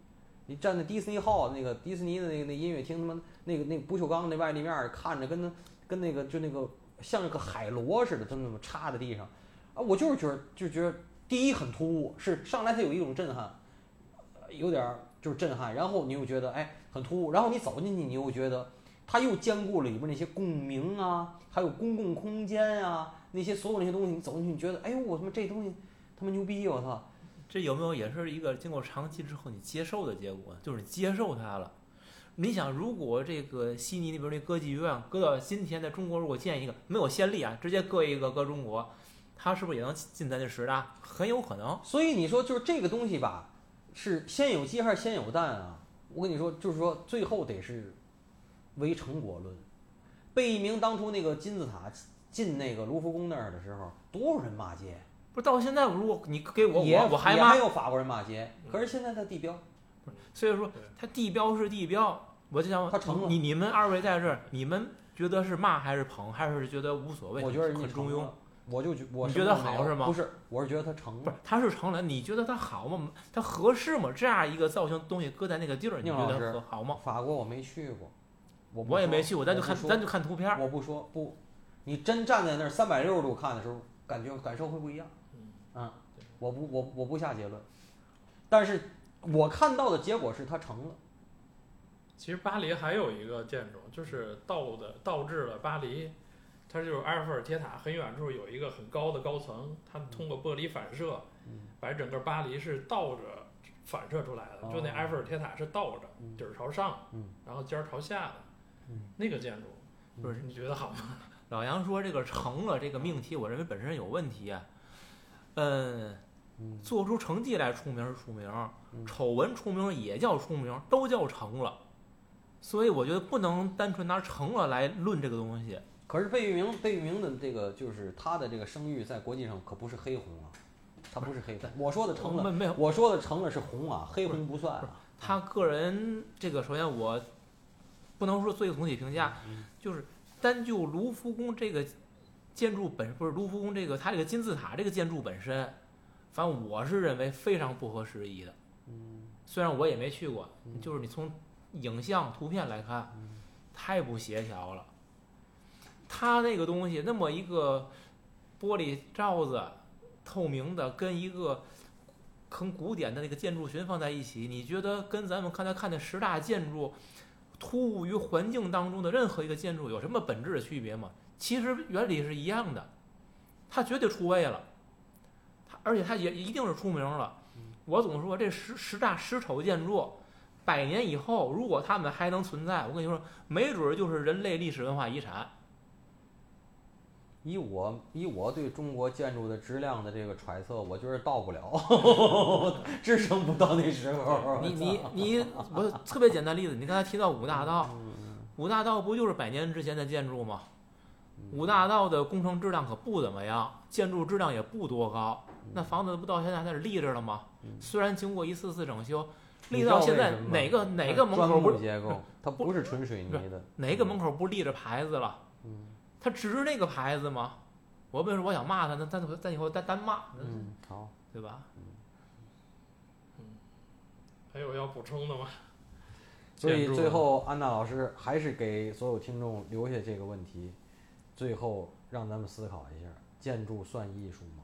你站在迪士尼号那个迪士尼的那个那音乐厅，他妈那个那不锈钢那外立面看着跟那跟那个就那个像那个海螺似的，就那么插在地上，啊，我就是觉得就觉得第一很突兀，是上来它有一种震撼，有点儿就是震撼，然后你又觉得哎很突兀，然后你走进去你又觉得它又兼顾了里边那些共鸣啊，还有公共空间啊，那些所有那些东西，你走进去你觉得哎呦我他妈这东西他妈牛逼，我操！这有没有也是一个经过长期之后你接受的结果？就是接受它了。你想，如果这个悉尼那边那歌剧院搁到今天，在中国如果建一个没有先例啊，直接搁一个搁中国，它是不是也能进咱这十大？很有可能。所以你说就是这个东西吧，是先有鸡还是先有蛋啊？我跟你说，就是说最后得是唯成果论。贝聿铭当初那个金字塔进那个卢浮宫那儿的时候，多少人骂街，不是到现在，如果你给我我我还骂也还，有法国人骂街。可是现在它地标，所以说它地标是地标，我就想它成了你你们二位在这儿，你们觉得是骂还是捧，还是觉得无所谓？我觉得很中庸。我就觉我你觉得好是吗不是，我是觉得它成了不是。，它是成了，你觉得它好吗？它合适吗？这样一个造型东西搁在那个地儿，你觉得好吗？法国我没去过，我我也没去过，咱就看咱就看图片儿。我不说不，你真站在那儿三百六十度看的时候，感觉感受会不一样。嗯啊，我不我我不下结论，但是我看到的结果是它成了。其实巴黎还有一个建筑，就是倒的倒置了巴黎，它就是埃菲尔铁塔很远处有一个很高的高层，它通过玻璃反射，嗯把整个巴黎是倒着反射出来的，就那哦埃菲尔铁塔是倒着，嗯底儿朝上，嗯然后尖儿朝下的，嗯那个建筑，不是你觉得好吗？老杨说这个成了这个命题，我认为本身有问题啊。嗯，嗯做出成绩来出名是出名，嗯丑闻出名也叫出名，都叫成了。所以我觉得不能单纯拿成了来论这个东西。可是贝聿铭贝聿铭的这个就是他的这个声誉在国际上可不是黑红啊，他不是黑红。我说的成了，没没有，我说的成了是红啊，黑红不算啊。他个人这个，首先我不能说做一个总体评价，嗯就是单就卢浮宫这个建筑本不是卢浮宫这个它这个金字塔这个建筑本身，反正我是认为非常不合时宜的。嗯虽然我也没去过，嗯就是你从影像图片来看，嗯太不协调了。它那个东西那么一个玻璃罩子，透明的，跟一个很古典的那个建筑群放在一起，你觉得跟咱们刚才看的十大建筑突兀于环境当中的任何一个建筑有什么本质的区别吗？其实原理是一样的，它绝对出位了，它而且它也一定是出名了。我总说这十十大十丑建筑，百年以后如果它们还能存在，我跟你说，没准儿就是人类历史文化遗产。以我以我对中国建筑的质量的这个揣测，我觉得到不了，支撑不到那时候。你你你，我特别简单例子，你刚才提到五大道，五大道不就是百年之前的建筑吗？五大道的工程质量可不怎么样，建筑质量也不多高，那房子不到现在还在这立着了吗？虽然经过一次次整修，立到现在哪个哪个门口不是结构？它不是纯水泥的。哪个门口不立着牌子了？嗯他值那个牌子吗？我为什么我想骂他？那咱咱以后单单骂，嗯，好。对吧？嗯还有要补充的吗？所以最后安娜老师还是给所有听众留下这个问题，最后让咱们思考一下：建筑算艺术吗？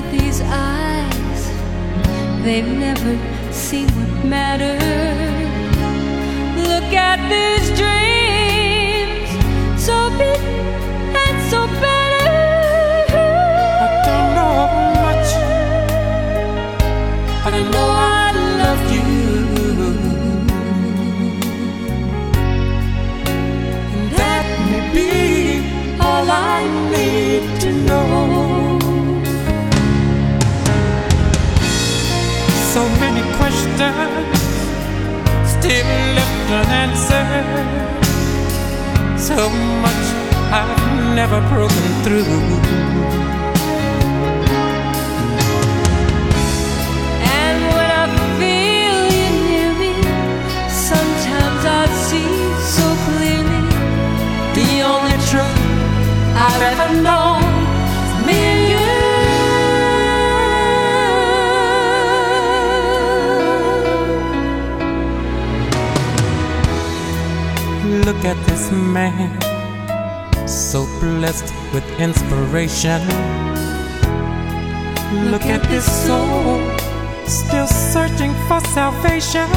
With these eyes. They've never seen what matters. Look at these dreams, so big and so better. I don't know much, but I know So many questions still left unanswered. So much I've never broken through. And when I feel you near me, sometimes I see so clearly the only truth I've ever known Look at this man, so blessed with inspiration. Look at this soul, still searching for salvation.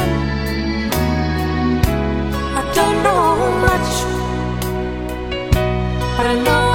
I don't know much, but I know